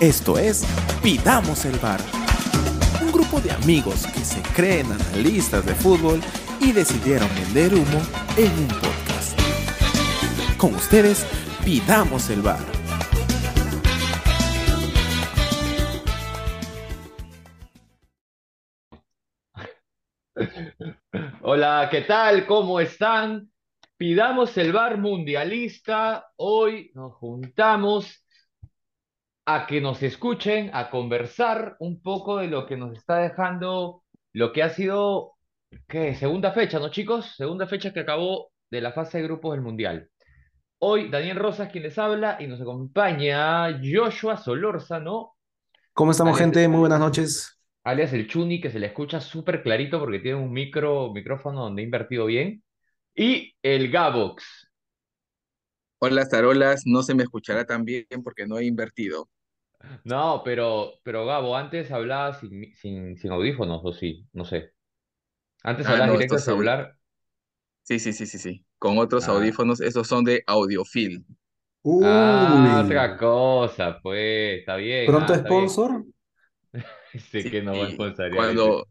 Esto es Pidamos el Bar. Un grupo de amigos que se creen analistas de fútbol y decidieron vender humo en un podcast. Con ustedes, Pidamos el Bar. Hola, ¿qué tal? ¿Cómo están? Pidamos el bar mundialista. Hoy nos juntamos a que nos escuchen, a conversar un poco de lo que nos está dejando, lo que ha sido, ¿qué? Segunda fecha, ¿no, chicos? Segunda fecha que acabó de la fase de grupos del mundial. Hoy Daniel Rosas quien les habla y nos acompaña Joshua Solórzano, ¿Cómo estamos, alias, gente? Muy buenas noches. alias el Chuni, que se le escucha súper clarito porque tiene un micro, micrófono donde ha invertido bien. Y el Gabox. Hola, Tarolas, no se me escuchará tan bien porque no he invertido. No, pero, pero Gabo, antes hablabas sin, sin, sin audífonos, o sí, no sé. Antes Ah, hablabas no, directo al estos celular. Sí, sí, sí, sí, sí. Con otros Ah, audífonos, estos son de Audiofil. ah, Uy, otra cosa, pues, está bien, pronto ah, está bien. sponsor. Sé que no va a sponsorear cuando,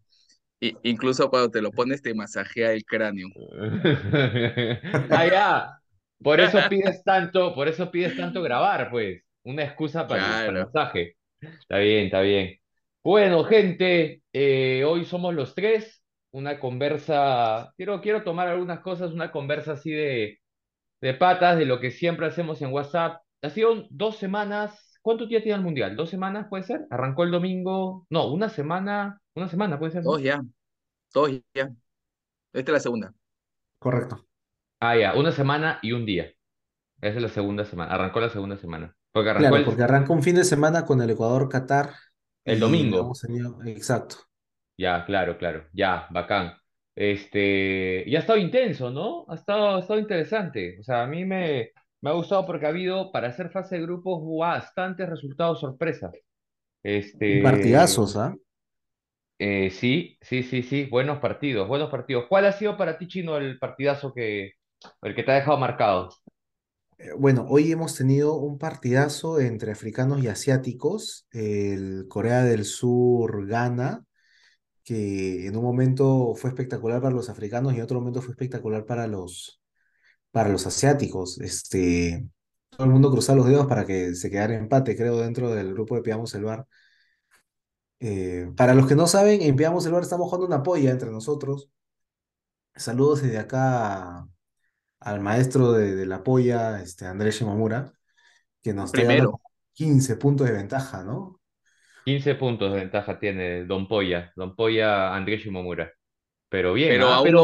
i- incluso cuando te lo pones, te masajea el cráneo. Ah, ya. Por eso pides tanto, por eso pides tanto grabar, pues. Una excusa para el, para el Claro. masaje. Está bien, está bien. Bueno, gente, eh, hoy somos los tres. Una conversa. Quiero, quiero tomar algunas cosas, una conversa así de, de patas, de lo que siempre hacemos en WhatsApp. Ha sido dos semanas. ¿Cuánto día tiene el mundial? ¿Dos semanas puede ser? Arrancó el domingo. No, una semana. Una semana puede ser. Todos ya, todos ya. Esta es la segunda. Correcto. Ah, ya, una semana y un día. Esa es la segunda semana. Arrancó la segunda semana. Porque arrancó Claro, el, porque arranca un fin de semana con el Ecuador-Qatar el domingo. tenido, exacto. Ya, claro, claro. Ya, bacán. Este, y ha estado intenso, ¿no? Ha estado, ha estado interesante. O sea, a mí me, me ha gustado porque ha habido, para hacer fase de grupos, bastantes resultados sorpresa. Y Este, partidazos, ¿ah? eh, sí, sí, sí, sí. Buenos partidos, buenos partidos. ¿Cuál ha sido para ti, Chino, el partidazo que, el que te ha dejado marcado? Eh, Bueno, hoy hemos tenido un partidazo entre africanos y asiáticos. El Corea del Sur gana, que en un momento fue espectacular para los africanos y en otro momento fue espectacular para los, para los asiáticos. Este, todo el mundo cruzaba los dedos para que se quedara empate, creo, dentro del grupo de Pidamos el Bar. Eh, para los que no saben, en Pidamos el estamos jugando una polla entre nosotros. Saludos desde acá al maestro de, de la polla, este, Andrés Shimomura, que nos Primero. como 15 puntos de ventaja, ¿no? 15 puntos de ventaja tiene Don Polla, Don Polla Andrés Shimomura. Pero bien, Pero ¿ah? aún Pero,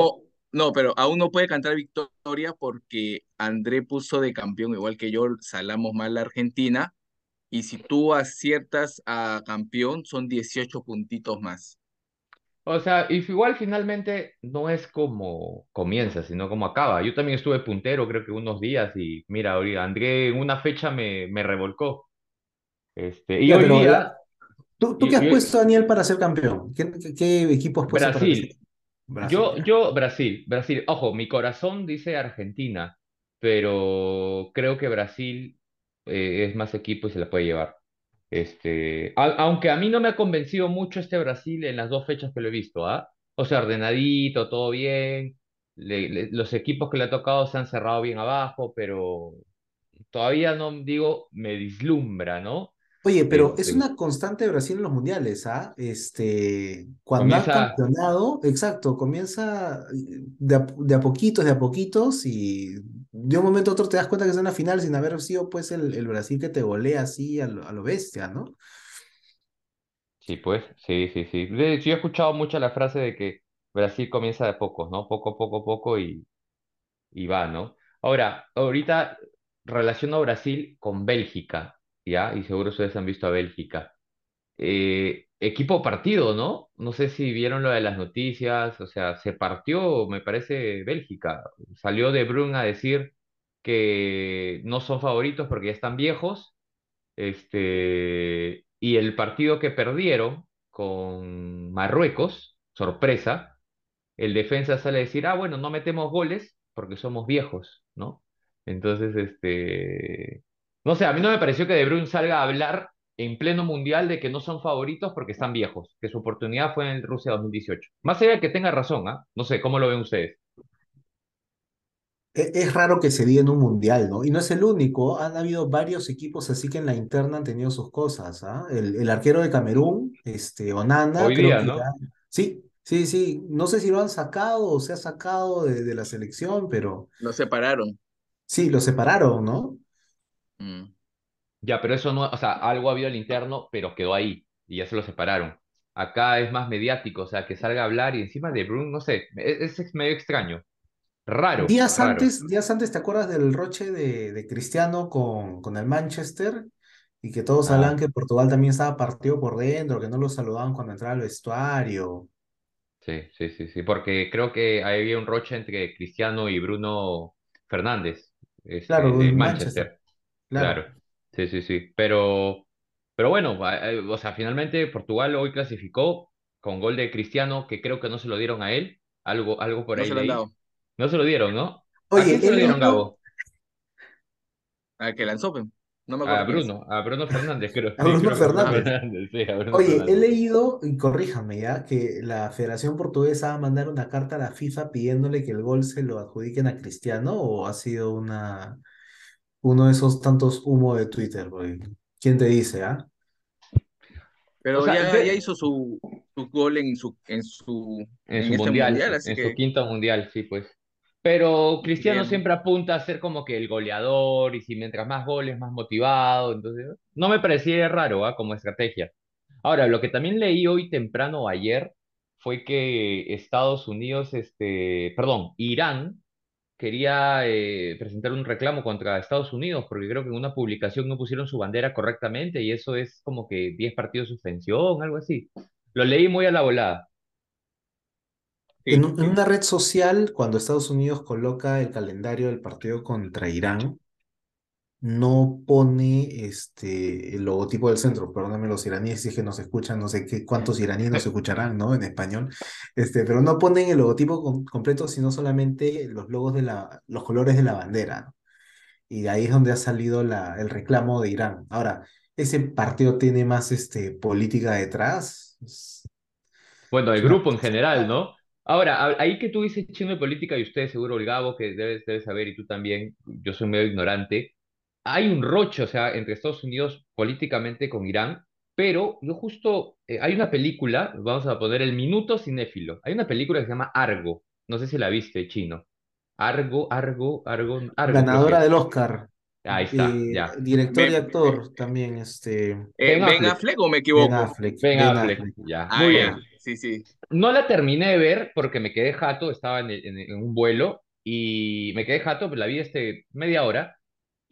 no, no, pero aún no puede cantar victoria porque André puso de campeón, igual que yo, salamos mal a Argentina. Y si tú aciertas a campeón, son 18 puntitos más. O sea, y igual finalmente no es como comienza, sino como acaba. Yo también estuve puntero, creo que unos días, y mira, ahorita André en una fecha me, me revolcó. Este, y Ya, hoy pero la- día, ¿tú, tú qué has y- puesto, Daniel, para ser campeón? ¿Qué, qué- qué equipo has puesto para que sea? Brasil. Brasil, Yo, yo, Brasil, Brasil. Ojo, mi corazón dice Argentina, pero creo que Brasil eh, es más equipo y se la puede llevar. Este, aunque a mí no me ha convencido mucho este Brasil en las dos fechas que lo he visto, ¿ah? O sea, ordenadito, todo bien. le- los equipos que le ha tocado se han cerrado bien abajo, pero todavía no digo, me vislumbra, ¿no? Oye, pero es una constante de Brasil en los mundiales, ¿ah? Este, cuando ha comienza, campeonado, exacto, comienza eh, de a, de a poquitos, de a poquitos, y de un momento a otro te das cuenta que es una final sin haber sido pues el, el Brasil que te golea así a lo, a lo bestia, ¿no? sí, pues, sí, sí, sí. De hecho, yo he escuchado mucho la frase de que Brasil comienza de a pocos, ¿no? Poco, poco, poco y, y va, ¿no? Ahora, ahorita relaciono Brasil con Bélgica, ¿ya? Y seguro ustedes han visto a Bélgica. Eh, equipo partido, ¿no? No sé si vieron lo de las noticias, o sea, se partió, me parece, Bélgica. Salió De Bruyne a decir que no son favoritos porque ya están viejos, este, y el partido que perdieron con Marruecos, sorpresa, el defensa sale a decir, ah, bueno, no metemos goles porque somos viejos, ¿no? Entonces, este, no sé, a mí no me pareció que De Bruyne salga a hablar en pleno mundial de que no son favoritos porque están viejos, que su oportunidad fue en Rusia 2018. Más allá de que tenga razón, ¿ah? No sé, ¿cómo lo ven ustedes? E- Es raro que se diga en un mundial, ¿no? Y no es el único, han habido varios equipos así que en la interna han tenido sus cosas, ¿ah? El, el arquero de Camerún, este, Onana, Hoy creo día, que ya... Sí, sí, sí, no sé si lo han sacado o se ha sacado de, de la selección, pero Lo separaron. sí, lo separaron, ¿no? Mm. Ya, pero eso no, o sea, algo había al interno, pero quedó ahí y ya se lo separaron. Acá es más mediático, o sea, que salga a hablar y encima de Bruno, no sé, es, es medio extraño. Raro, Días raro. antes, días antes, ¿te acuerdas del roche de, de Cristiano con, con el Manchester? Y que todos Ah, que Portugal también estaba partido por dentro, que no lo saludaban cuando entraba al vestuario. sí, sí, sí, sí, porque creo que había un roche entre Cristiano y Bruno Fernández, este, Claro, del Manchester, Manchester, claro. claro. Sí, sí, sí, pero, pero bueno, a- eh, o sea, finalmente Portugal hoy clasificó con gol de Cristiano, que creo que no se lo dieron a él, algo, algo por No ahí se lo han leí. dado. No se lo dieron, ¿no? ¿A quién Oye, se lo dieron, Gabo? A que lanzó. No me A acuerdo es. Bruno, a Bruno Fernández, creo. a Sí, Bruno creo Fernández. Fernández, sí, a Bruno Oye, he leído, y corríjame ya, que la Federación Portuguesa va a mandar una carta a la FIFA pidiéndole que el gol se lo adjudiquen a Cristiano, o ha sido una, uno de esos tantos humo de Twitter, porque ¿quién te dice, ah? O pero sea, ya, hizo su, su gol en su, en su, en en su este mundial, mundial, así en su quinto mundial, sí, pues. Pero Cristiano siempre apunta a ser como que el goleador y si mientras más goles, más motivado. Entonces, no me parecía raro, ¿ah? Como estrategia. Ahora, lo que también leí hoy temprano o ayer fue que Estados Unidos, este, perdón, Irán quería eh, presentar un reclamo contra Estados Unidos porque creo que en una publicación no pusieron su bandera correctamente y eso es como que 10 partidos de suspensión, algo así. Lo leí muy a la volada. En, sí, un- en una red social, cuando Estados Unidos coloca el calendario del partido contra Irán, no pone este, el logotipo del centro. Perdóname los iraníes si es que nos escuchan, no sé qué, cuántos iraníes nos escucharán, ¿no? En español. Este, pero no ponen el logotipo com- completo, sino solamente los logos de la, los colores de la bandera, ¿no? Y de ahí es donde ha salido la, el reclamo de Irán. Ahora, ¿ese partido tiene más este, política detrás? Bueno, el grupo en general. ¿no? Ahora, ahí que tú dices chino de política y usted seguro, el Gabo, que debes, debes saber y tú también, yo soy medio ignorante, hay un roche, o sea, entre Estados Unidos políticamente con Irán, pero yo justo, eh, hay una película, vamos a poner el minuto cinéfilo, hay una película que se llama Argo, no sé si la viste, chino. Argo, Argo, Argo, Argo Ganadora del Oscar, Ahí está, eh, ya. director y Ben, actor también, este, eh, Ben ¿Ben Affleck, Affleck o me Ben equivoco? Affleck, Ben Ben Affleck, Affleck. ya. Ah, Muy bien. sí, sí. No la terminé de ver porque me quedé jato, estaba en, el- en- en un vuelo y me quedé jato, pero la vi este media hora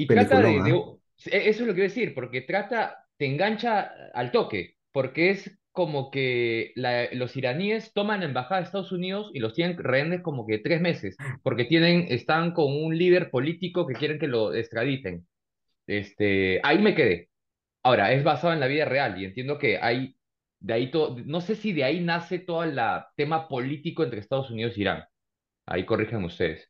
y trata de, ¿ah? e- eso es lo que quiero decir, porque trata, te engancha al toque, porque es como que la- los iraníes toman la embajada de Estados Unidos y los tienen rehenes como que tres meses, porque tienen, están con un líder político que quieren que lo extraditen. Este, ahí me quedé. Ahora, es basado en la vida real y entiendo que hay, de ahí todo, no sé si de ahí nace todo el tema político entre Estados Unidos y Irán. Ahí corrijan ustedes.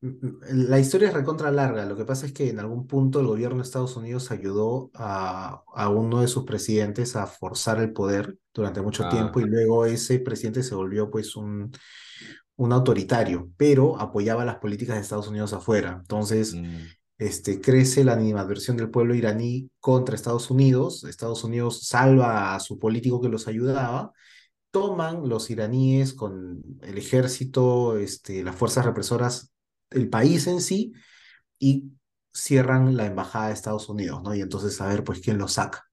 La historia es recontra larga. Lo que pasa es que en algún punto el gobierno de Estados Unidos ayudó a, a uno de sus presidentes a forzar el poder durante mucho Ah, tiempo y luego ese presidente se volvió pues un, un autoritario, pero apoyaba las políticas de Estados Unidos afuera. Entonces, mm, este, crece la animadversión del pueblo iraní contra Estados Unidos. Estados Unidos salva a su político que los ayudaba toman los iraníes con el ejército, este, las fuerzas represoras, el país en sí, y cierran la embajada de Estados Unidos, ¿no? Y entonces a ver, pues, quién lo saca.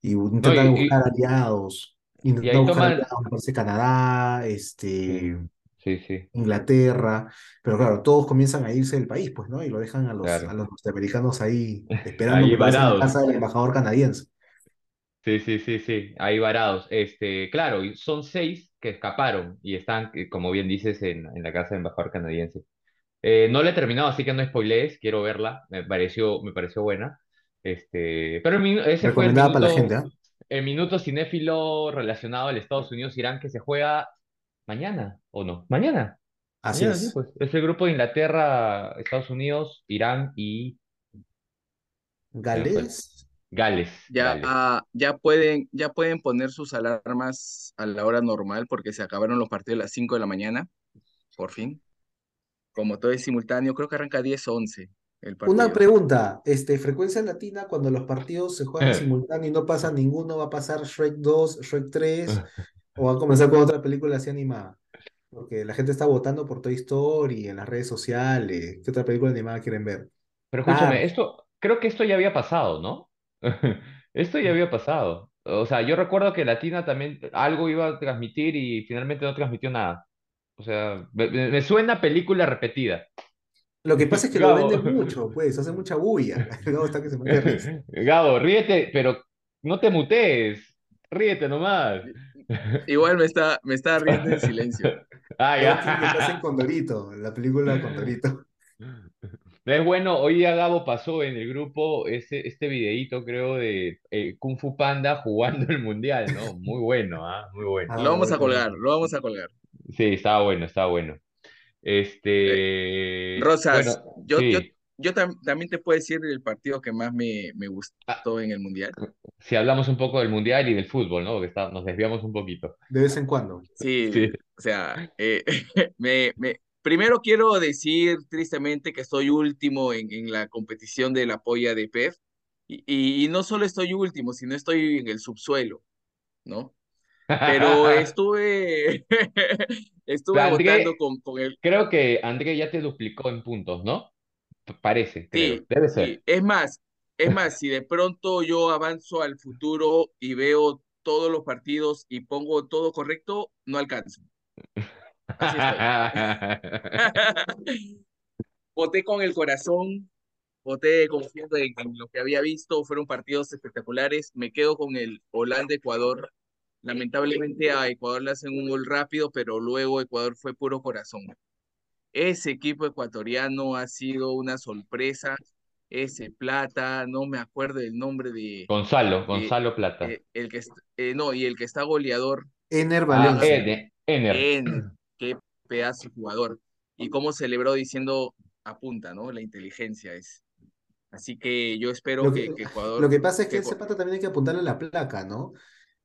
Y no, y, intentan buscar y, aliados, intentan buscar aliados, Canadá, este, sí, sí, Inglaterra, pero claro, todos comienzan a irse del país, pues, ¿no? Y lo dejan a los, a los norteamericanos ahí esperando, Ahí en la casa del embajador canadiense. Sí, sí, sí, sí, ahí varados. Este, claro, son seis que escaparon y están, eh, como bien dices, en, en la casa del embajador canadiense. Eh, no la he terminado, así que no spoilees, quiero verla, me pareció, me pareció buena. Este, pero el minu- ese fue el Recomendada para la gente, minuto, ¿ah? el minuto cinéfilo relacionado al Estados Unidos-Irán que se juega mañana, ¿o no? Mañana, Así mañana sí, es. pues. Es el grupo de Inglaterra, Estados Unidos, Irán y... Gales, Gales, Ya, Gales. ah, ya pueden, ya pueden poner sus alarmas a la hora normal porque se acabaron los partidos a las 5 de la mañana, por fin. Como todo es simultáneo, creo que arranca 10 o 11 el Una pregunta, este, frecuencia latina, cuando los partidos se juegan en simultáneo y no pasa ninguno, ¿va a pasar Shrek 2, Shrek 3 o va a comenzar con otra película así animada? Porque la gente está votando por Toy Story en las redes sociales. ¿Qué otra película animada quieren ver? Pero escúchame, Cars. esto, creo que esto ya había pasado, ¿no? Esto ya había pasado. O sea, yo recuerdo que Latina también algo iba a transmitir y finalmente no transmitió nada. O sea, me, suena película repetida. Lo que pasa es que lo venden mucho, pues, hace mucha bulla. Gabo está que se. Gabo, ríete, pero no te mutees. Ríete nomás. Igual me está, me está riendo en silencio. Ah, Gabo quiere que pasen ya. Condorito, la película Condorito. Es bueno, hoy día Gabo pasó en el grupo ese, este videíto, creo, de eh, Kung Fu Panda jugando el mundial, ¿no? Muy bueno, ¿ah? Muy bueno. Ah, Lo vamos a colgar, lo vamos a colgar. Sí, estaba bueno, estaba bueno. Eh, Este, Rosas, bueno, yo, yo, sí. yo tam- también te puedo decir el partido que más me, me Ah, gustó en el Mundial. si hablamos un poco del mundial y del fútbol, ¿no? Está- nos desviamos un poquito. De vez en cuando. Sí, Sí. o sea, eh, me, me, primero quiero decir tristemente que estoy último en, en la competición de la polla de PEF y, y, y no solo estoy último, sino estoy en el subsuelo, ¿no? Pero estuve, estuve votando André, con, con el, creo que André ya te duplicó en puntos, ¿no? Parece, creo. sí, Debe sí, ser. es más, es más, si de pronto yo avanzo al futuro y veo todos los partidos y pongo todo correcto, no alcanzo. Así. Voté con el corazón, voté confiando en, en lo que había visto, fueron partidos espectaculares. Me quedo con el Holanda-Ecuador. Lamentablemente a Ecuador le hacen un gol rápido, pero luego Ecuador fue puro corazón. Ese equipo ecuatoriano ha sido una sorpresa. Ese Plata, no me acuerdo el nombre de, Gonzalo, de Gonzalo Plata. eh, el que eh, no, y el que está goleador, Ener Ah, Valencia. Ener, Ener. Ener, qué pedazo de jugador. Y cómo celebró diciendo apunta, ¿no? La inteligencia es. Así que yo espero que, que, que lo Ecuador, que pasa es que que ese pata también hay que apuntarle la placa, ¿no?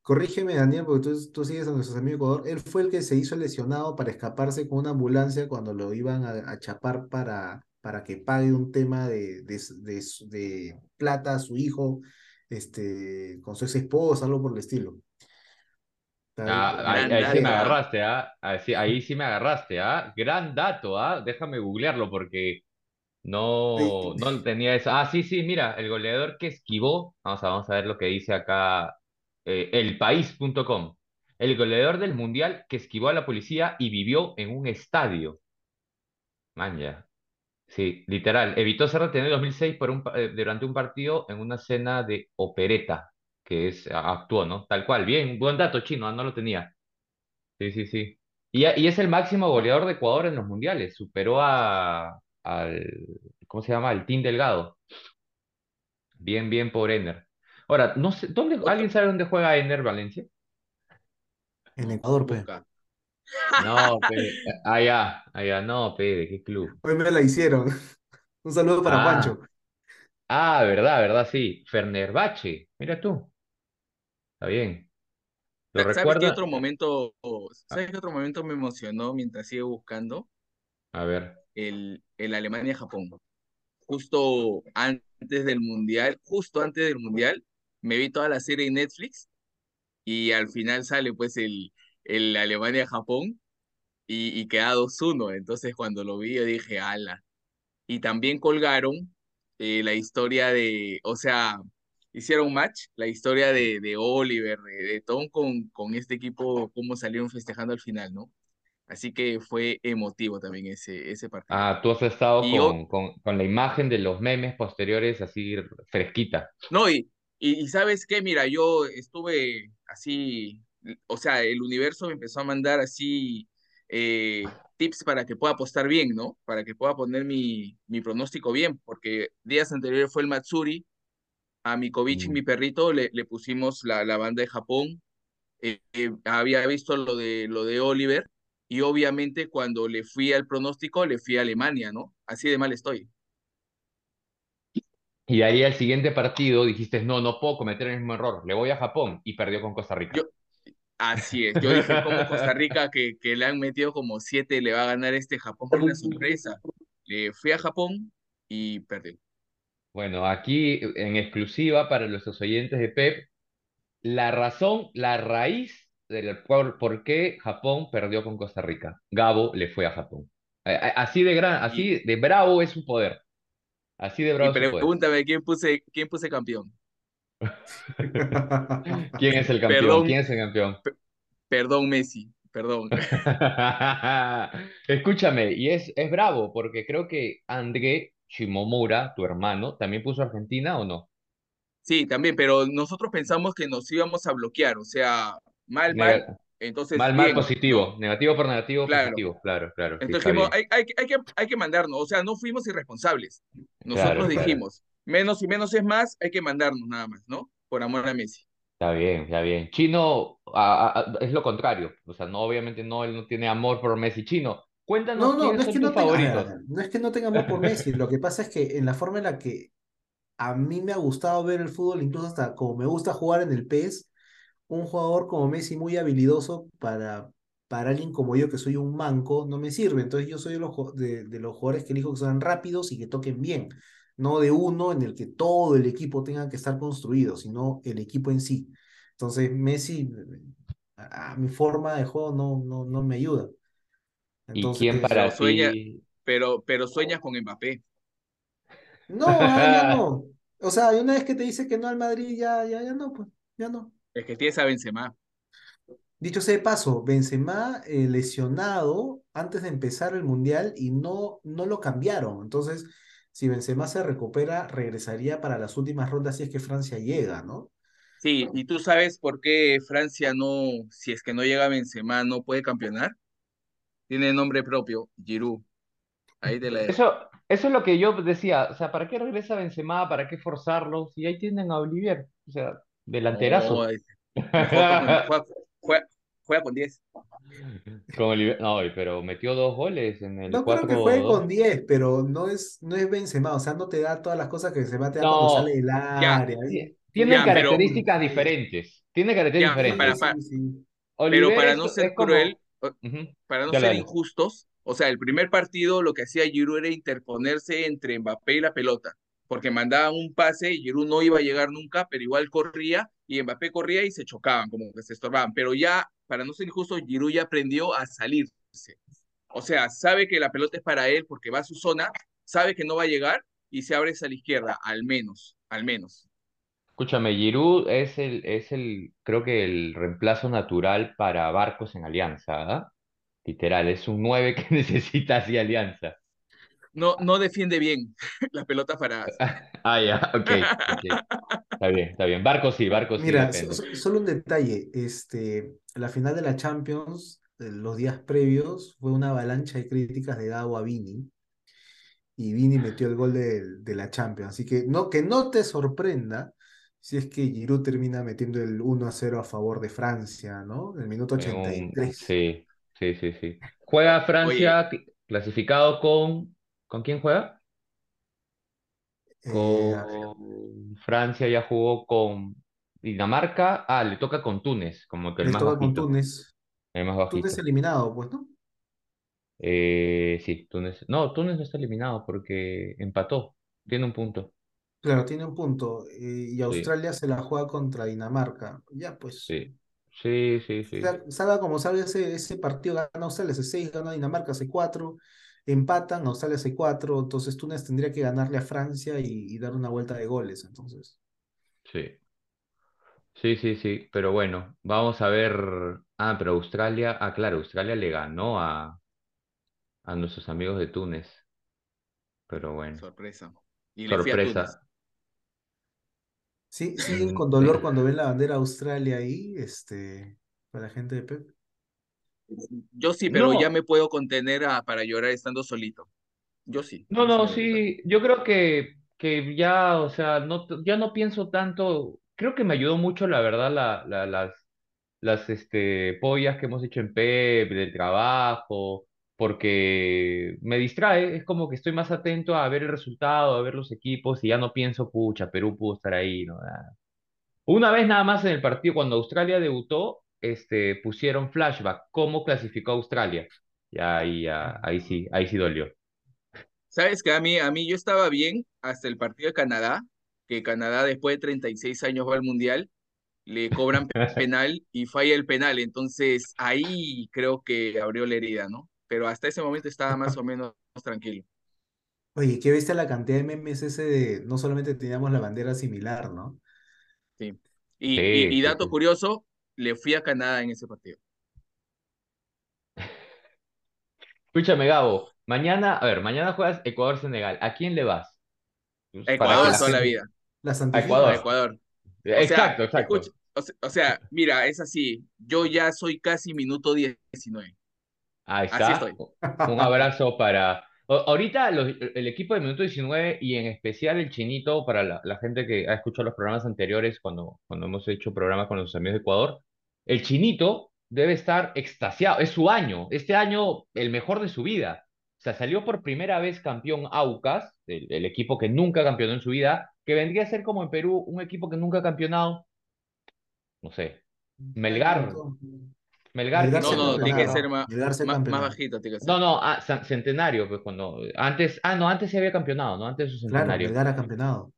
Corrígeme, Daniel, porque tú, tú sigues a nuestros amigos de Ecuador. Él fue el que se hizo lesionado para escaparse con una ambulancia cuando lo iban a, a chapar para, para que pague un tema de, de, de, de plata a su hijo, este, con su ex esposa, algo por el estilo. Ah, ahí, sí me agarraste, ¿ah? Ahí sí, ahí sí me agarraste, ¿ah? Gran dato, ¿ah? Déjame googlearlo porque no, no tenía eso. Ah, sí, sí, mira, el goleador que esquivó, vamos a, vamos a ver lo que dice acá, eh, elpaís.com. El goleador del mundial que esquivó a la policía y vivió en un estadio. Manja. Sí, literal. Evitó ser retenido en 2006 por un, pa- eh, durante un partido en una cena de opereta, que es, actuó, ¿no? Tal cual. Bien, buen dato chino, ah, no lo tenía. Sí, sí, sí. Y, y es el máximo goleador de Ecuador en los mundiales. Superó a, al, ¿cómo se llama? Al Team Delgado. Bien, bien por Ener. Ahora, no sé, ¿dónde, ¿alguien sabe dónde juega Ener Valencia? En Ecuador, pe. No, pe, allá, allá, no, pe, ¿de qué club? Hoy me la hicieron. Un saludo para Ah, Juancho. ah, verdad, verdad, sí. Fenerbahce, mira tú, está bien. ¿Lo Sa- ¿Sabes qué otro momento, A, sabes qué otro momento me emocionó mientras sigo buscando? a ver. El, el Alemania-Japón. Justo antes del Mundial, justo antes del Mundial, me vi toda la serie en Netflix y al final sale pues el, el Alemania-Japón y, y queda 2-1. Entonces cuando lo vi yo dije, ala. Y también colgaron eh, la historia de, o sea, hicieron match, la historia de, de Oliver, de, de Tom con, con este equipo, cómo salieron festejando al final, ¿no? Así que fue emotivo también ese, ese partido. Ah, tú has estado yo, con, con, con la imagen de los memes posteriores así fresquita. no, y, y, y ¿sabes qué? Mira, yo estuve así, o sea, el universo me empezó a mandar así eh, tips para que pueda apostar bien, ¿no? Para que pueda poner mi, mi pronóstico bien, porque días anteriores fue el Matsuri, a mi Kovic y Mm. mi perrito le, le pusimos la, la banda de Japón, eh, eh, había visto lo de, lo de Oliver, y obviamente cuando le fui al pronóstico, le fui a Alemania, ¿no? Así de mal estoy. Y ahí al siguiente partido dijiste, no, no puedo cometer el mismo error, le voy a Japón y perdió con Costa Rica. Yo, así es, yo dije, como Costa Rica, que, que le han metido como siete, le va a ganar este Japón con una sorpresa. Le fui a Japón y perdió. Bueno, aquí en exclusiva para nuestros oyentes de Pep, la razón, la raíz del por, por qué Japón perdió con Costa Rica. Gabo le fue a Japón. Así de gran, así de bravo es su poder. Así de y bravo es su poder. pregúntame quién puse, quién puse campeón. ¿Quién es el campeón? Perdón, ¿Quién es el campeón? pe- perdón, Messi, perdón. Escúchame, y es, es bravo porque creo que André Shimomura, tu hermano, también puso Argentina o no? Sí, también, pero nosotros pensamos que nos íbamos a bloquear, o sea, mal, mal, entonces mal, mal, bien, ¿no? positivo. Negativo por negativo, Claro. positivo. Claro, claro, Entonces dijimos, hay, hay, que- hay que, hay que mandarnos, o sea, no fuimos irresponsables. Claro, Nosotros claro. dijimos, menos y menos es más, hay que mandarnos nada más, ¿no? Por amor a Messi. Está bien, está bien. Chino a- a- a- es lo contrario. O sea, no, obviamente no, él no tiene amor por Messi. Chino, cuéntanos No, no, no es que no tenga, favoritos. ver, no es que no tenga amor por Messi, lo que pasa es que en la forma en la que a mí me ha gustado ver el fútbol, incluso hasta como me gusta jugar en el PES, un jugador como Messi muy habilidoso para, para alguien como yo que soy un manco, no me sirve. Entonces yo soy de los, de, de los jugadores que elijo que sean rápidos y que toquen bien, no de uno en el que todo el equipo tenga que estar construido, sino el equipo en sí. Entonces Messi, a, a mi forma de juego no, no, no me ayuda. ¿Y quién Entonces... Para sueña, ti? pero, pero sueñas con Mbappé. No, ah, ya no. O sea, una vez que te dice que no al Madrid, ya, ya, ya no, pues, ya no. Es que tienes a Benzema. Dicho sea de paso, Benzema eh, lesionado antes de empezar el Mundial y no, no lo cambiaron. Entonces, si Benzema se recupera, regresaría para las últimas rondas si es que Francia llega, ¿no? Sí, ¿y tú sabes por qué Francia no, si es que no llega Benzema, no puede campeonar? Tiene nombre propio, Giroud. Ahí te la dejo. Eso, eso es lo que yo decía. O sea, ¿para qué regresa Benzema? ¿Para qué forzarlo? Si ahí tienen a Olivier. O sea, delanterazo. es- mejor con, juega, juega- juega con 10. Con Olivier. No, pero metió dos goles en el No creo que juegue 4-2. con 10, pero no es, no es Benzema, o sea, no te da todas las cosas que Benzema te da cuando No, sale del área. ti- ¿eh? tienen ya, pero, características diferentes. Tienen características ya, Sí, para, diferentes. para, sí, sí. pero para no ser como. cruel, para no Dale, ser injustos, o sea, el primer partido lo que hacía Giroud era interponerse entre Mbappé y la pelota, porque mandaban un pase y Giroud no iba a llegar nunca, pero igual corría y Mbappé corría y se chocaban, como que se estorbaban. Pero ya, para no ser injustos, Giroud ya aprendió a salirse. O sea, sabe que la pelota es para él porque va a su zona, sabe que no va a llegar y se abre hacia la izquierda, al menos, al menos. Escúchame, Giroud es el, es el, creo que el reemplazo natural para Barcos en Alianza, ¿ah? Literal, es un 9 que necesita así Alianza. No, no defiende bien las pelotas paradas. Ah, ya, ok, ok. Está bien, está bien. Barcos sí, Barcos sí Mira, so- depende. so- solo un detalle, este, la final de la Champions, eh, los días previos, fue una avalancha de críticas de Gabo a Vini, y Vini metió el gol de, de la Champions, así que no, que no te sorprenda si es que Giroud termina metiendo el 1 a 0 a favor de Francia, ¿no? En el minuto En un- 83. sí, sí, sí, sí. Juega Francia cl- clasificado con... ¿Con quién juega? Eh, a ver, Con Francia ya jugó con Dinamarca. Ah, le toca con Túnez, como que el les más toca con bajito. Túnez. El más Túnez bajito. eliminado, pues, ¿no? Eh, sí, Túnez. No, Túnez no está eliminado porque empató. Tiene un punto. Claro, tiene un punto. eh, y Sí, Australia se la juega contra Dinamarca. Ya, pues, sí. Sí, sí, sí. sal- salga como salga ese, ese partido, gana Australia hace 6, gana Dinamarca hace 4, empatan, Australia hace 4, entonces Túnez tendría que ganarle a Francia y, y dar una vuelta de goles, entonces. Sí. Sí, sí, sí. Pero bueno, vamos a ver. Ah, pero Australia. Ah, claro, Australia le ganó a, a nuestros amigos de Túnez. Pero bueno, sorpresa. Y sorpresa. Sí, siguen con dolor cuando ven la bandera Australia ahí, este, para la gente de Pep. Yo sí, pero ya me puedo contener a- para llorar estando solito. Yo sí, no, no, sí. Yo creo que, que ya, o sea, no, ya no pienso tanto. Creo que me ayudó mucho, la verdad, la, la- las, las este, pollas que hemos hecho en PEP, del trabajo. porque me distrae, es como que estoy más atento a ver el resultado, a ver los equipos y ya no pienso, pucha, Perú pudo estar ahí, ¿no? Nada. Una vez nada más en el partido, cuando Australia debutó, este, pusieron flashback, cómo clasificó Australia. Y ahí, ya- ahí sí, ahí sí dolió. ¿Sabes que a mí, a mí yo estaba bien hasta el partido de Canadá, que Canadá después de 36 años va al Mundial, le cobran penal y falla el penal, entonces ahí creo que abrió la herida, ¿no? Pero hasta ese momento estaba más o menos tranquilo. Oye, ¿qué viste la cantidad de memes ese de no solamente teníamos la bandera similar, ¿no? Sí. Y, Sí, dato sí. curioso, le fui a Canadá en ese partido. Escúchame, Gabo, mañana, a ver, mañana juegas Ecuador-Senegal. ¿A quién le vas? Pues, Ecuador toda la vida, La A santifica. Ecuador. a Ecuador. O sea, Exacto, exacto. escucha, o se- o sea, mira, es así, yo ya soy casi minuto 19. Ahí Así está. estoy. Un abrazo para... Ahorita los- el equipo de Minuto 19 y en especial el Chinito, para la, la gente que ha escuchado los programas anteriores cuando, cuando hemos hecho programas con los amigos de Ecuador, el Chinito debe estar extasiado. Es su año. Este año el mejor de su vida. O sea, salió por primera vez campeón Aucas, el, el equipo que nunca campeonó en su vida, que vendría a ser como en Perú un equipo que nunca ha campeonado, no sé, Melgar. Melgar, No, no, tiene que ser más, más, bajito, tiene que ser. No, no, ah, cen- centenario, pues cuando antes, ah, no, antes se había campeonado, ¿no? Antes su Claro, centenario. Melgar ha campeonado.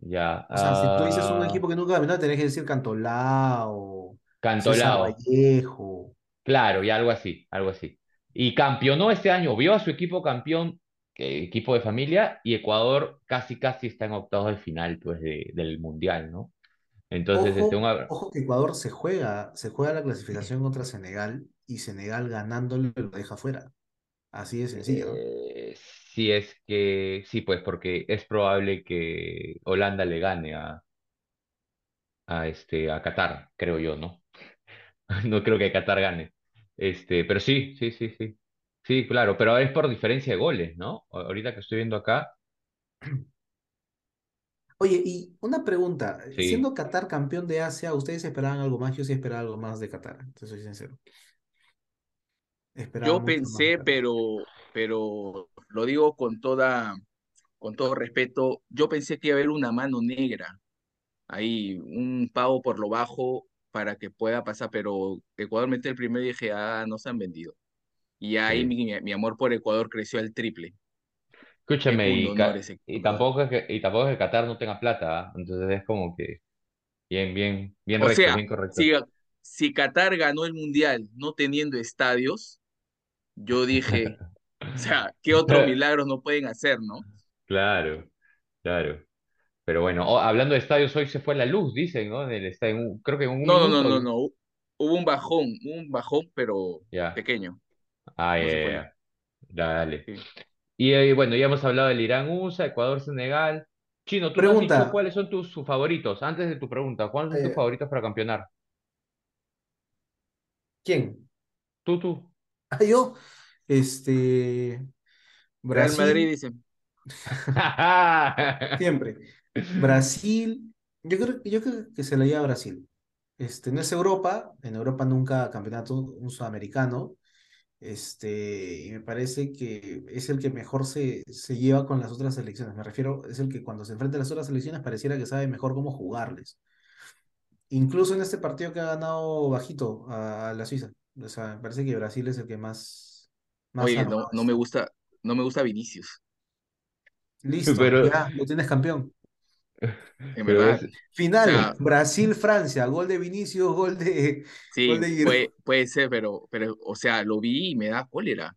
Ya. O sea, si tú dices un ah, equipo que nunca ha campeonado, tenés que decir Cantolao, César Cantolao, Vallejo. claro, y algo así, algo así. Y campeonó este año, vio a su equipo campeón, eh, equipo de familia, y Ecuador casi, casi está en octavos de final, pues, de- del Mundial, ¿no? Entonces, este, un Ojo, que Ecuador se juega, se juega la clasificación contra Senegal y Senegal ganándole lo deja fuera. Así de sencillo, eh, sí es que, sí, pues, porque es probable que Holanda le gane a, a, este, a Qatar, creo yo, ¿no? No creo que Qatar gane. Este, pero sí, sí, sí, sí. Sí, claro, pero es por diferencia de goles, ¿no? Ahorita que estoy viendo acá, Oye, y una pregunta, sí. siendo Qatar campeón de Asia, ¿ustedes esperaban algo más? Yo sí esperaba algo más de Qatar, te soy sincero. Esperaba Yo pensé, pero, pero lo digo con toda, con todo respeto, yo pensé que iba a haber una mano negra ahí, un pago por lo bajo para que pueda pasar, pero Ecuador metió el primero y dije, ah, no se han vendido. Y ahí Sí. mi, mi amor por Ecuador creció al triple. Escúchame, y, Ca- y tampoco es que, y tampoco es que Qatar no tenga plata, ¿ah? Entonces es como que bien, bien, bien O recto, sea, bien correcto. si, si Qatar ganó el Mundial no teniendo estadios, yo dije, o sea, ¿qué otros milagros no pueden hacer, no? Claro, claro. Pero bueno, oh, hablando de estadios, hoy se fue la luz, dicen, ¿no? Estadio, en un- creo que en un No, no, no, minuto. no, no. Hubo un bajón, un bajón, pero Ya. pequeño. Ah, No ya, ya. Dale. Sí. Y eh, bueno, ya hemos hablado del Irán-USA, Ecuador-Senegal. Chino, tú no has dicho Pregunta, cuáles son tus, favoritos. Antes de tu pregunta, ¿cuáles son tus eh, favoritos para campeonar? ¿quién? Tú, tú. Ah, yo, este, Real Madrid Brasil, dice, siempre. Brasil, yo creo, yo creo que se la lleva a Brasil. Este, no es Europa, en Europa nunca campeonato un sudamericano. Este, y me parece que es el que mejor se, se lleva con las otras selecciones. Me refiero, es el que cuando se enfrenta a las otras selecciones pareciera que sabe mejor cómo jugarles. Incluso en este partido que ha ganado bajito a, a la Suiza. O sea, me parece que Brasil es el que más, más oye, no, no me gusta, no me gusta Vinicius, Listo, Pero, ya, lo tienes campeón. en verdad. es, O Final, sea, Brasil-Francia, gol de Vinicius, gol de, gol de sí, puede, puede ser, pero, pero, o sea, lo vi y me da cólera,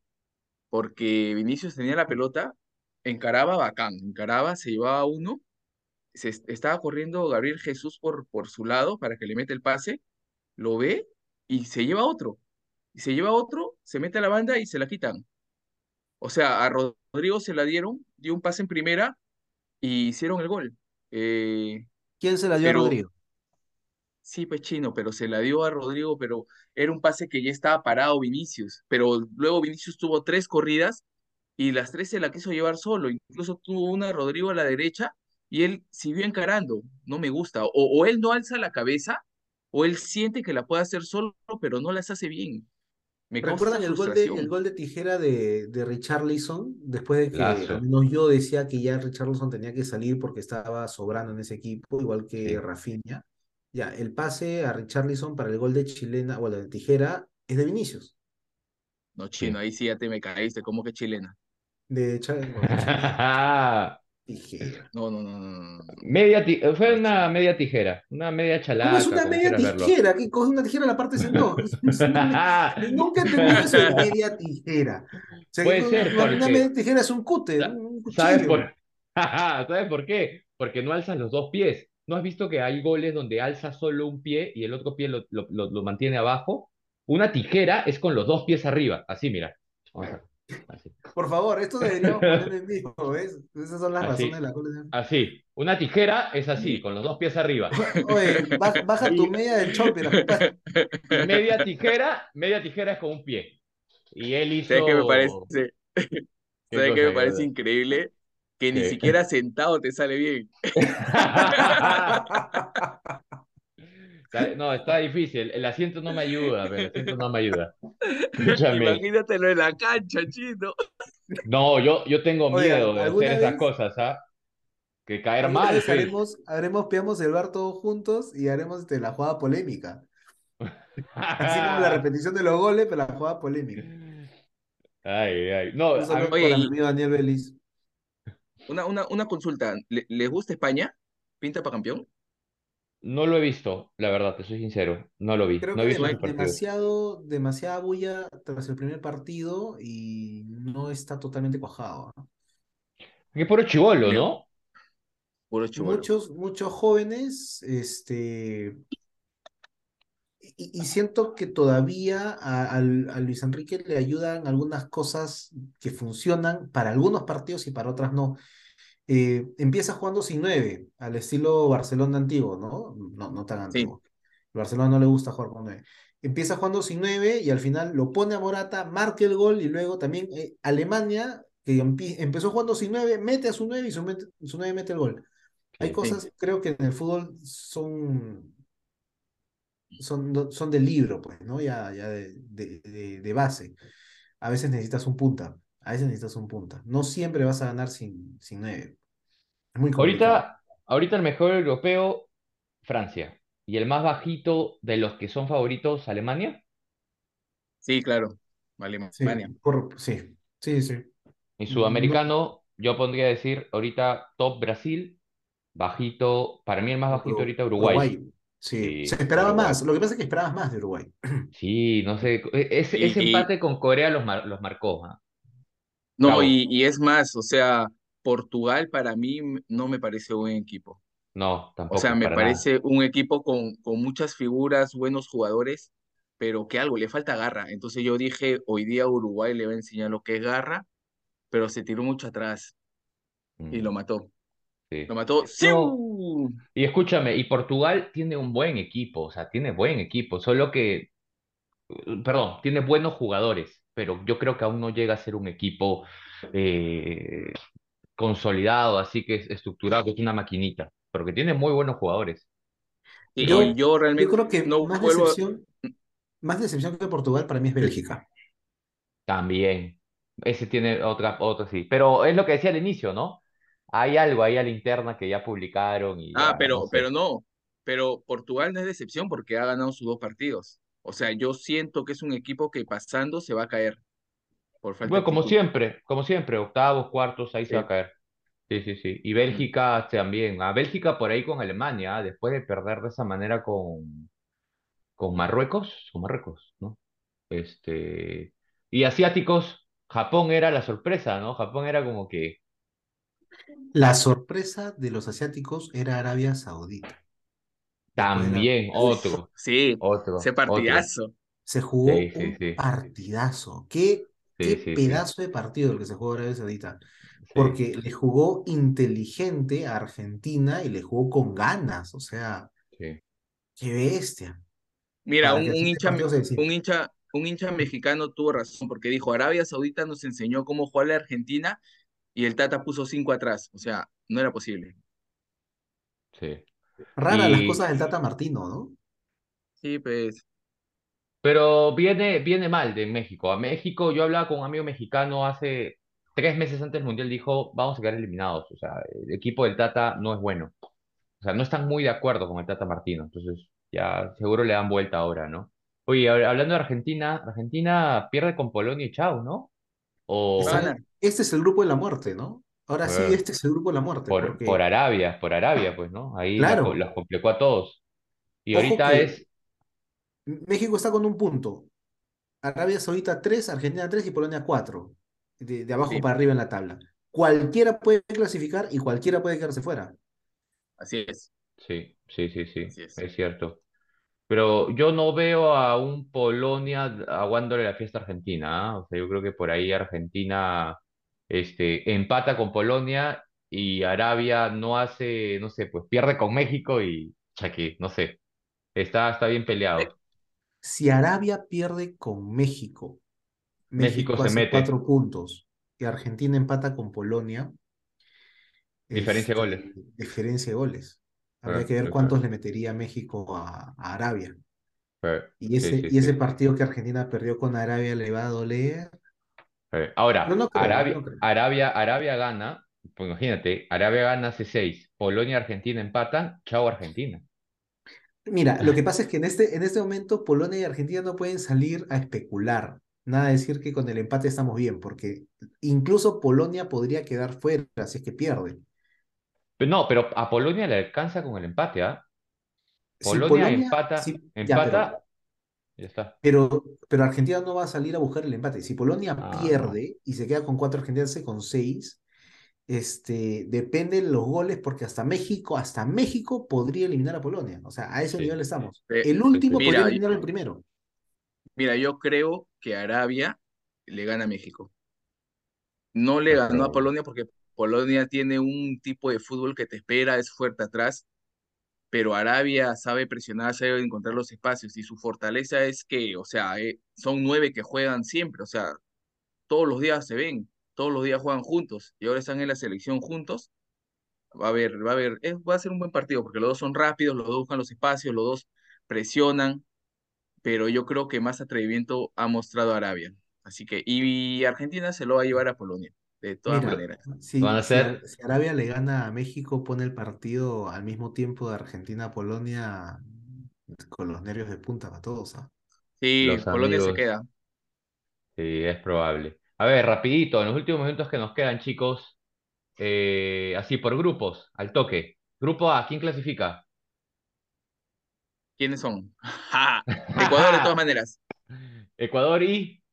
porque Vinicius tenía la pelota, encaraba bacán, encaraba, se llevaba a uno, se est- estaba corriendo Gabriel Jesús por, por su lado para que le mete el pase, lo ve y se lleva otro. Y se lleva otro, se mete a la banda y se la quitan. O sea, a Rodrigo se la dieron, dio un pase en primera y hicieron el gol. Eh, ¿Quién se la dio a Rodrigo? sí, pues chino, pero se la dio a Rodrigo, pero era un pase que ya estaba parado Vinicius. Pero luego Vinicius tuvo tres corridas y las tres se la quiso llevar solo. Incluso tuvo una Rodrigo a la derecha y él siguió encarando. No me gusta. O, o él no alza la cabeza o él siente que la puede hacer solo, pero no las hace bien. Me ¿Recuerdan el gol de, el gol de tijera de, de Richarlison? Después de que Lazo. al menos yo decía que ya Richarlison tenía que salir porque estaba sobrando en ese equipo, igual que Sí. Rafinha. Ya, el pase a Richarlison para el gol de chilena, bueno, de tijera, es de Vinicius. No, chino, ahí sí ya te me caíste, ¿cómo que chilena? De, chilena, tijera. No, no, no, no, no, no. Media ti- fue una media tijera, una media chalaca, ¿Cómo es una media tijera? ¿Qué coge una tijera a la parte de no? Es una me- Nunca he eso de media tijera. O sea, Puede que ser, una, media tijera es un cúter, un, un ¿Sabes cuchillo. por... ¿Sabes por qué? Porque no alzas los dos pies. ¿No has visto que hay goles donde alza solo un pie y el otro pie lo, lo- lo- lo mantiene abajo? Una tijera es con los dos pies arriba. Así, mira. Así. Por favor, esto deberíamos poner en vivo, ¿ves? Esas son las Así. razones de la cual... Así. Una tijera es así, con los dos pies arriba. Oye, baja, baja tu media del chopper. media tijera, media tijera es con un pie. Y él hizo... ¿Sabes qué me parece? ¿Qué ¿Sabes qué me parece increíble? Que ni siquiera sentado te sale bien. No, está difícil. El asiento no me ayuda, pero el asiento no me ayuda. Escúchame. Imagínatelo en la cancha, chino. No, yo, yo tengo Oye, miedo de ¿alguna hacer esas cosas, ¿ah? Que caer mal, vez pues. haremos, haremos, peamos el bar todos juntos y haremos este, la jugada polémica. Así como la repetición de los goles, pero la jugada polémica. Ay, ay. No, Oye, y- Daniel Belis. Una, una, una consulta. ¿Le- ¿Les gusta España? ¿Pinta para campeón? No lo he visto, la verdad, te soy sincero. No lo vi. Creo No he visto demasiado, demasiada bulla tras el primer partido y no está totalmente cuajado. ¿no? Que puro chivolo, ¿no? Puro chivolo. Muchos, muchos jóvenes, este, y, y siento que todavía a Luis Enrique le ayudan algunas cosas que funcionan para algunos partidos y para otras no. Eh, empieza jugando sin nueve, al estilo Barcelona antiguo, ¿no? No, no tan Sí. antiguo. El Barcelona no le gusta jugar con nueve. Empieza jugando sin nueve y al final lo pone a Morata, marca el gol y luego también eh, Alemania, que empezó jugando sin nueve, mete a su nueve y su, met- su nueve mete el gol. Hay Sí. cosas, creo que en el fútbol son, son, son del libro, pues, ¿no? Ya, ya de, de, de- de base. A veces necesitas un punta, a veces necesitas un punta. No siempre vas a ganar sin, sin nueve. Es muy complicado. Ahorita, ahorita el mejor europeo, Francia. Y el más bajito de los que son favoritos, Alemania. Sí, claro. Sí, Alemania. por- sí, sí, sí. Y sudamericano, yo pondría decir ahorita top Brasil, bajito, para mí el más bajito ahorita Uruguay. Sí, Sí, se esperaba Uruguay. más. Lo que pasa es que esperabas más de Uruguay. Sí, no sé, e- ese, Y- ese y- empate con Corea los, mar- los marcó. ¿ah? No, y, y es más, o sea, Portugal para mí no me parece buen equipo. No, O tampoco, sea, me nada. parece un equipo con, con muchas figuras, buenos jugadores, pero que algo, le falta garra. Entonces yo dije, hoy día Uruguay le va a enseñar lo que es garra, pero se tiró mucho atrás y Mm, lo mató. sí. Lo mató. ¡Siu! Y escúchame, y Portugal tiene un buen equipo, o sea, tiene buen equipo, solo que, perdón, tiene buenos jugadores, pero yo creo que aún no llega a ser un equipo eh, consolidado, así que es estructurado, que es una maquinita, pero que tiene muy buenos jugadores. Y Yo, yo realmente yo creo que no más vuelvo decepción, más decepción que Portugal para mí es Bélgica. También, ese tiene otra, otra sí, pero es lo que decía al inicio, ¿no? Hay algo ahí a la interna que ya publicaron y Ah, ya, pero, no sé. pero no. Pero Portugal no es decepción porque ha ganado sus dos partidos. O sea, yo siento que es un equipo que pasando se va a caer por falta Bueno, como siempre, como siempre, octavos, cuartos, ahí se va a caer. Sí, sí, sí. Y Bélgica también. A Bélgica por ahí con Alemania, ah, después de perder de esa manera con, con Marruecos, con Marruecos, ¿no? Este, y asiáticos, Japón era la sorpresa, ¿no? Japón era como que La sorpresa de los asiáticos era Arabia Saudita. También otro, Sí, otro, ese otro. partidazo. Se jugó Sí, sí, un sí. partidazo. Qué, Sí, qué sí, sí. pedazo de partido el que se jugó Arabia Saudita. Sí. Porque le jugó inteligente a Argentina y le jugó con ganas. O sea, Sí. qué bestia. Mira, un, un así hincha, un hincha, un hincha mexicano tuvo razón porque dijo, Arabia Saudita nos enseñó cómo jugar la Argentina y el Tata puso cinco atrás. O sea, no era posible. Sí. Raras las cosas del Tata Martino, ¿no? Sí, pues. Pero viene, viene mal de México. A México, yo hablaba con un amigo mexicano hace tres meses antes del Mundial, dijo, vamos a quedar eliminados. O sea, el equipo del Tata no es bueno. O sea, no están muy de acuerdo con el Tata Martino. Entonces, ya seguro le dan vuelta ahora, ¿no? Oye, hab- hablando de Argentina, Argentina pierde con Polonia y chau, ¿no? O. Este es el grupo de la muerte, ¿no? Ahora sí, este es el grupo de la muerte, por, porque, por Arabia, por Arabia, pues, ¿no? Ahí claro, los complicó a todos. Y ojo ahorita es, México está con un punto. Arabia Saudita 3, Argentina 3 y Polonia 4. De, de abajo Sí, para arriba en la tabla. Cualquiera puede clasificar y cualquiera puede quedarse fuera. así es, sí, sí, sí, sí, es. es cierto. Pero yo no veo a un Polonia aguándole la fiesta a Argentina, ¿ah? O sea, yo creo que por ahí Argentina este, empata con Polonia y Arabia no hace, no sé, pues pierde con México y chaque, no sé, está, está bien Eh, peleado. Si Arabia pierde con México, México México se mete, cuatro puntos y Argentina empata con Polonia, diferencia de este, goles. diferencia de goles. Habría Eh, que ver eh, cuántos le metería México a, a Arabia. eh, Y sí, ese, sí, y ese sí. partido que Argentina perdió con Arabia le va a doler. Ahora, no creo, Arabia, no. Arabia, Arabia gana, pues imagínate, Arabia gana hace seis, Polonia y Argentina empatan, chao Argentina. Mira, lo que pasa es que en este, en este momento Polonia y Argentina no pueden salir a especular. Nada de decir que con el empate estamos bien, porque incluso Polonia podría quedar fuera si es que pierde. Pero no, pero a Polonia le alcanza con el empate, ¿ah? Si Polonia Polonia, empata, sí, ya, empata, pero, ya está. pero, pero Argentina no va a salir a buscar el empate. Si Polonia Ah, pierde y se queda con cuatro, Argentina se con seis, este, depende de los goles, porque hasta México, hasta México podría eliminar a Polonia. O sea, a ese Sí, nivel estamos. El último podría eliminar al primero. mira, yo creo que Arabia le gana a México. No le Es ganó a. Polonia porque Polonia tiene un tipo de fútbol que te espera, es fuerte atrás, pero Arabia sabe presionar, sabe encontrar los espacios y su fortaleza es que, o sea, eh, son nueve que juegan siempre, o sea, todos los días se ven, todos los días juegan juntos y ahora están en la selección juntos. Va a haber, va a haber, va a ser un buen partido porque los dos son rápidos, los dos buscan los espacios, los dos presionan, pero yo creo que más atrevimiento ha mostrado Arabia. Así que, y Argentina se lo va a llevar a Polonia, de todas Mira, maneras. Van si, a si, Ar- ser si Arabia le gana a México, pone el partido al mismo tiempo de Argentina-Polonia con los nervios de punta para todos, ¿ah? Sí, los Polonia se queda. sí, es probable. A ver, rapidito, en los últimos minutos que nos quedan, chicos, eh, así por grupos, al toque. Grupo A, ¿quién clasifica? ¿Quiénes son? ¡Ja! Ecuador de todas maneras. Ecuador y,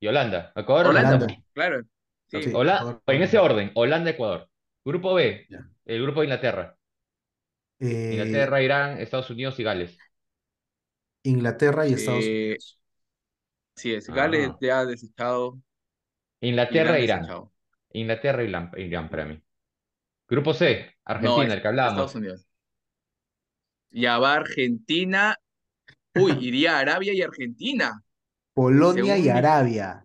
y Holanda. Ecuador, Holanda, Holanda, Holanda. claro. Sí, Sí. Hola- Ecuador, en ese orden, Holanda, Ecuador. Grupo B, el grupo de Inglaterra. Eh, Inglaterra, Irán, Estados Unidos y Gales. Inglaterra y Estados Eh, Unidos. sí es. Gales Ah. ya ha desechado, Inglaterra, Irán Irán. desechado. Inglaterra, Irán, Irán para mí. Grupo C, Argentina, el que Estados hablábamos. Unidos. Ya va Argentina. Uy, iría Arabia y Argentina. Polonia y según Arabia.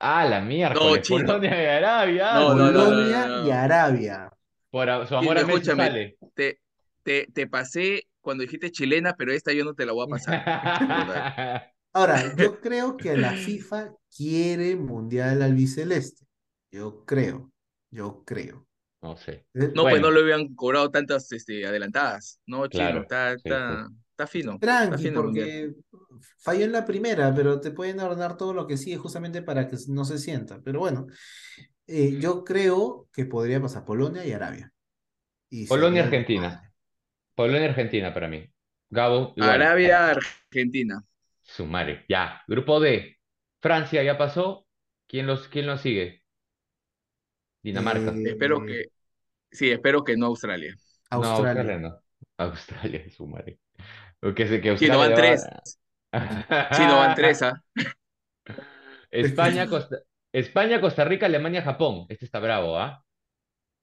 Ah, la No, miércoles, chino. Polonia y Arabia. No, no, no, no, no, no. y Arabia. Por a- su amor a Messi Escúchame, sale. te, te, te pasé cuando dijiste chilena, pero esta yo no te la voy a pasar. Ahora, yo creo que la FIFA quiere mundial albiceleste. Yo creo, yo creo. No sé. Eh, No, pues no le habían cobrado tantas este, adelantadas. No, chino, Claro, está, sí, está, está fino. Está Tranqui, fino el mundial. porque falló en la primera, pero te pueden ordenar todo lo que sigue justamente para que no se sienta. Pero bueno, eh, yo creo que podría pasar Polonia y Arabia. Y Polonia, Argentina. Polonia, Argentina para mí. Gabo. Arabia, Argentina. Su madre. Ya. Grupo D. Francia ya pasó. ¿Quién los, quién los sigue? Dinamarca. Eh, Espero que, sí, espero que no Australia. No, Australia. Australia no. Australia, su que Chino van tres. va- Chino van tres, ¿ah? España, Costa... España, Costa Rica, Alemania, Japón. Este está bravo, ¿ah?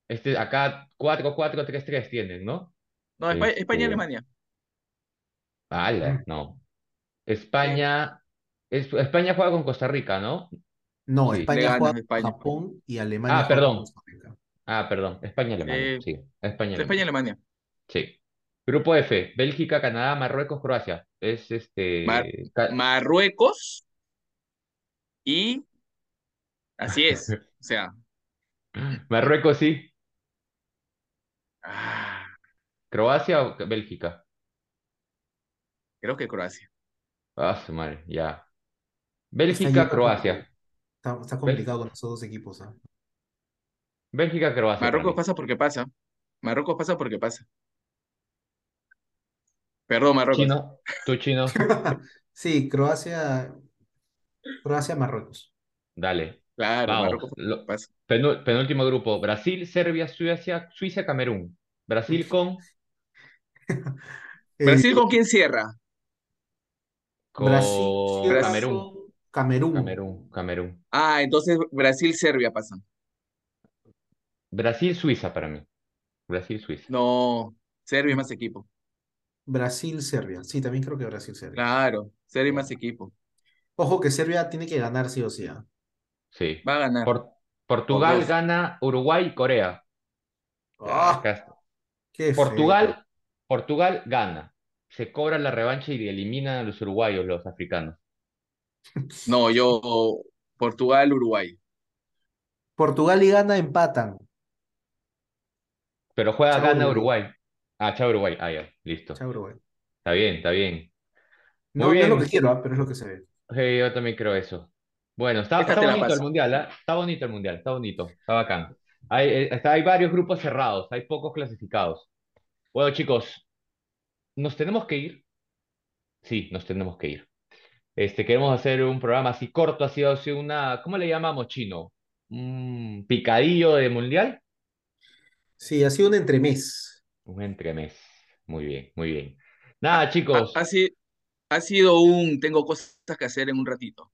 Este acá 4-4-3-3 tienen, ¿no? No, España, Este- España, Alemania. Ala, no. España. es- España juega con Costa Rica, ¿no? No, Sí. España juega España. con Japón y Alemania Ah, juega con perdón. Costa Rica. Ah, perdón. España, Alemania. Eh, Sí, España, España, Alemania. Alemania. Sí. Grupo F. Bélgica, Canadá, Marruecos, Croacia. Es este. Mar- Marruecos y así es. O sea, Marruecos sí. ah, Croacia o Bélgica. creo que Croacia. Ah, su madre, ya. Bélgica, Croacia. Está, está complicado con esos dos equipos. ¿ah? Bélgica, Croacia. Marruecos pasa porque pasa. Marruecos pasa porque pasa. Perdón, Marruecos. Chino, tú chino, Sí, Croacia, Croacia, Marruecos. dale. Claro, Vamos. Marruecos Lo- pasa. Penú- penúltimo grupo. Brasil, Serbia, Suecia, Suiza, Camerún. Brasil con, Eh, ¿Brasil con quién cierra? con Brasil, Camerún. Camerún. Camerún, Camerún. Ah, entonces Brasil-Serbia pasan. Brasil, Suiza para mí. Brasil, Suiza. No, Serbia es más equipo. Brasil, Serbia. Sí, también creo que Brasil, Serbia. Claro, Serbia más equipo. Ojo que Serbia tiene que ganar sí o sí. ¿ah? Sí. Va a ganar. Por- Portugal gana Uruguay, Corea. Ah, qué Portugal, Portugal gana. Se cobra la revancha y eliminan a los uruguayos, los africanos. No, yo Portugal-Uruguay. feo. Portugal y Ghana empatan. Pero juega, Chao, gana Uruguay. Ah, chao Uruguay. Ah, ya, listo. Chao, Uruguay. Está bien, está bien. No, es lo que quiero, ¿ah? pero es lo que se ve. Sí, yo también creo eso. Bueno, está, bonito el mundial, ¿ah? Está bonito el mundial, está bonito, está bacán. Hay, eh, está- hay varios grupos cerrados, hay pocos clasificados. Bueno, chicos, ¿nos tenemos que ir? Sí, nos tenemos que ir. Este, queremos hacer un programa así corto, así, así una, ¿cómo le llamamos, chino? ¿Un picadillo de mundial? Sí, ha sido un entremés. Un entremés. Muy bien, muy bien. Nada, Ha, chicos, ha si- ha sido un tengo cosas que hacer en un ratito.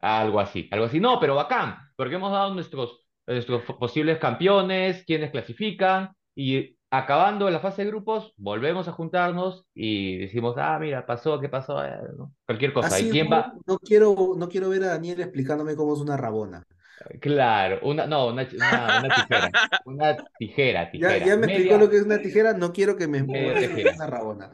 algo así, algo así. No, pero bacán, porque hemos dado nuestros, nuestros posibles campeones, quienes clasifican, y acabando la fase de grupos, volvemos a juntarnos y decimos, ah, mira, pasó, ¿qué pasó? Eh, ¿no? Cualquier Ha cosa. ¿Y sido- quién va? no quiero, no quiero ver a Daniel explicándome cómo es una rabona. Claro, una, no, una, una, una tijera. Una tijera, Ya, tijera. ya me Media- explicó lo que es una tijera, no quiero que me muevas una rabona.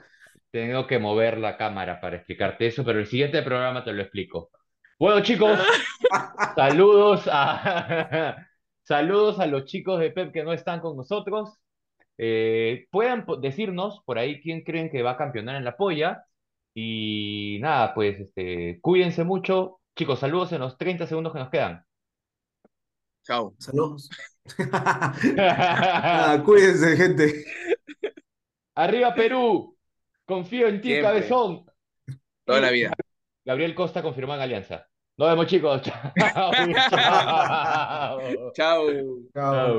Tengo que mover la cámara para explicarte eso, pero el siguiente programa te lo explico. Bueno, chicos, saludos a saludos a los chicos de PEP que no están con nosotros. Eh, puedan decirnos por ahí quién creen que va a campeonar en la polla. Y nada, pues este, cuídense mucho. Chicos, saludos en los 30 segundos que nos quedan. Chao. Saludos. Ah, cuídense, gente. Arriba Perú, confío en ti, Siempre. cabezón. Toda la vida. Gabriel Costa confirmó en Alianza. Nos vemos, chicos. Chao. Chao. Chao. Chao.